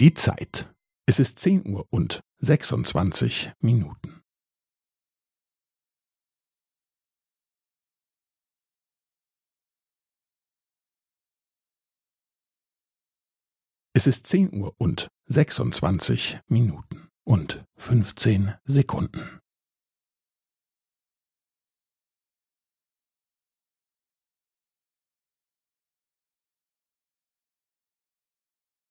Die Zeit. Es ist zehn Uhr und sechsundzwanzig Minuten. Es ist zehn Uhr und sechsundzwanzig Minuten und fünfzehn Sekunden.